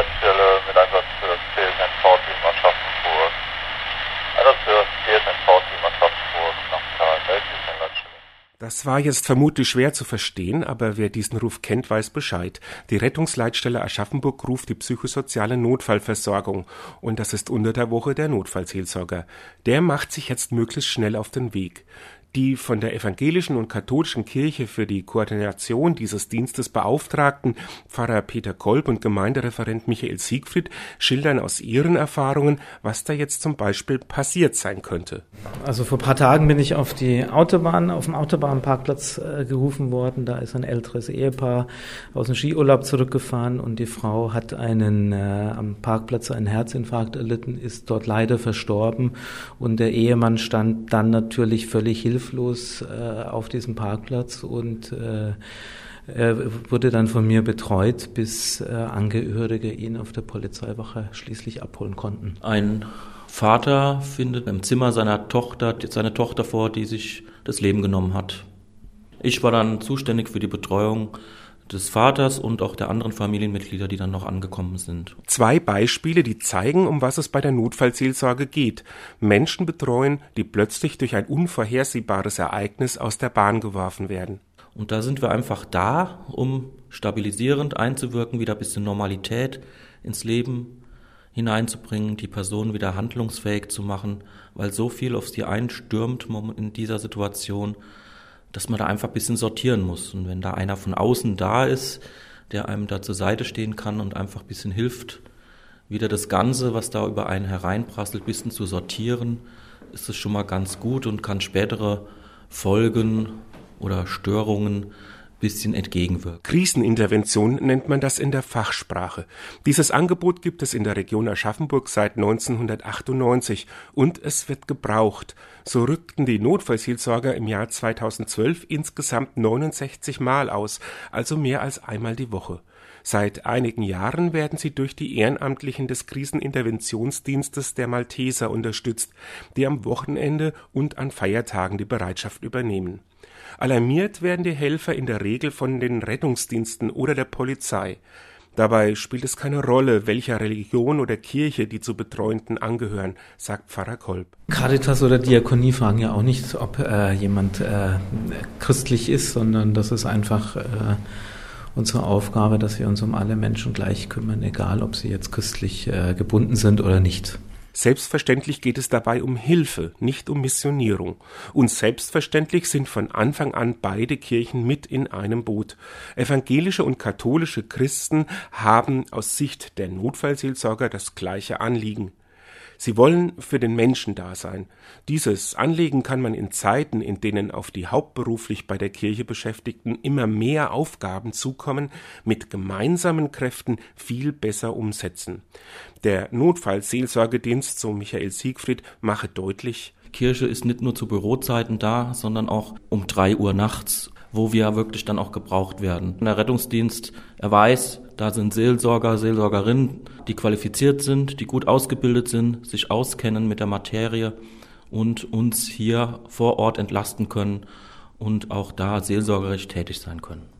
Rettungsleitstelle mit Einsatz für das CSNV-Team Aschaffenburg. Einsatz für das CSNV-Team Aschaffenburg nach. Das war jetzt vermutlich schwer zu verstehen, aber wer diesen Ruf kennt, weiß Bescheid. Die Rettungsleitstelle Aschaffenburg ruft die psychosoziale Notfallversorgung und das ist unter der Woche der Notfallseelsorger. Der macht sich jetzt möglichst schnell auf den Weg. Die von der evangelischen und katholischen Kirche für die Koordination dieses Dienstes beauftragten Pfarrer Peter Kolb und Gemeindereferent Michael Siegfried schildern aus ihren Erfahrungen, was da jetzt zum Beispiel passiert sein könnte. Also vor ein paar Tagen bin ich auf die Autobahn, auf dem Autobahnparkplatz äh, gerufen worden. Da ist ein älteres Ehepaar aus dem Skiurlaub zurückgefahren und die Frau hat einen äh, am Parkplatz einen Herzinfarkt erlitten, ist dort leider verstorben und der Ehemann stand dann natürlich völlig hilflos hilflos äh, auf diesem Parkplatz und äh, wurde dann von mir betreut, bis äh, Angehörige ihn auf der Polizeiwache schließlich abholen konnten. Ein Vater findet im Zimmer seiner Tochter seine Tochter vor, die sich das Leben genommen hat. Ich war dann zuständig für die Betreuung des Vaters und auch der anderen Familienmitglieder, die dann noch angekommen sind. Zwei Beispiele, die zeigen, um was es bei der Notfallseelsorge geht. Menschen betreuen, die plötzlich durch ein unvorhersehbares Ereignis aus der Bahn geworfen werden. Und da sind wir einfach da, um stabilisierend einzuwirken, wieder ein bisschen Normalität ins Leben hineinzubringen, die Person wieder handlungsfähig zu machen, weil so viel auf sie einstürmt in dieser Situation, dass man da einfach ein bisschen sortieren muss. Und wenn da einer von außen da ist, der einem da zur Seite stehen kann und einfach ein bisschen hilft, wieder das Ganze, was da über einen hereinprasselt, ein bisschen zu sortieren, ist es schon mal ganz gut und kann spätere Folgen oder Störungen bisschen entgegenwirkt. Krisenintervention nennt man das in der Fachsprache. Dieses Angebot gibt es in der Region Aschaffenburg seit 1998 und es wird gebraucht. So rückten die Notfallseelsorger im Jahr 2012 insgesamt 69 Mal aus, also mehr als einmal die Woche. Seit einigen Jahren werden sie durch die Ehrenamtlichen des Kriseninterventionsdienstes der Malteser unterstützt, die am Wochenende und an Feiertagen die Bereitschaft übernehmen. Alarmiert werden die Helfer in der Regel von den Rettungsdiensten oder der Polizei. Dabei spielt es keine Rolle, welcher Religion oder Kirche die zu Betreuenden angehören, sagt Pfarrer Kolb. Caritas oder Diakonie fragen ja auch nicht, ob äh, jemand äh, christlich ist, sondern das ist einfach äh, unsere Aufgabe, dass wir uns um alle Menschen gleich kümmern, egal ob sie jetzt christlich äh, gebunden sind oder nicht. Selbstverständlich geht es dabei um Hilfe, nicht um Missionierung. Und selbstverständlich sind von Anfang an beide Kirchen mit in einem Boot. Evangelische und katholische Christen haben aus Sicht der Notfallseelsorger das gleiche Anliegen. Sie wollen für den Menschen da sein. Dieses Anliegen kann man in Zeiten, in denen auf die hauptberuflich bei der Kirche Beschäftigten immer mehr Aufgaben zukommen, mit gemeinsamen Kräften viel besser umsetzen. Der Notfallseelsorgedienst, so Michael Siegfried, mache deutlich, Kirche ist nicht nur zu Bürozeiten da, sondern auch um drei Uhr nachts wo wir wirklich dann auch gebraucht werden. Der Rettungsdienst, er weiß, da sind Seelsorger, Seelsorgerinnen, die qualifiziert sind, die gut ausgebildet sind, sich auskennen mit der Materie und uns hier vor Ort entlasten können und auch da seelsorgerisch tätig sein können.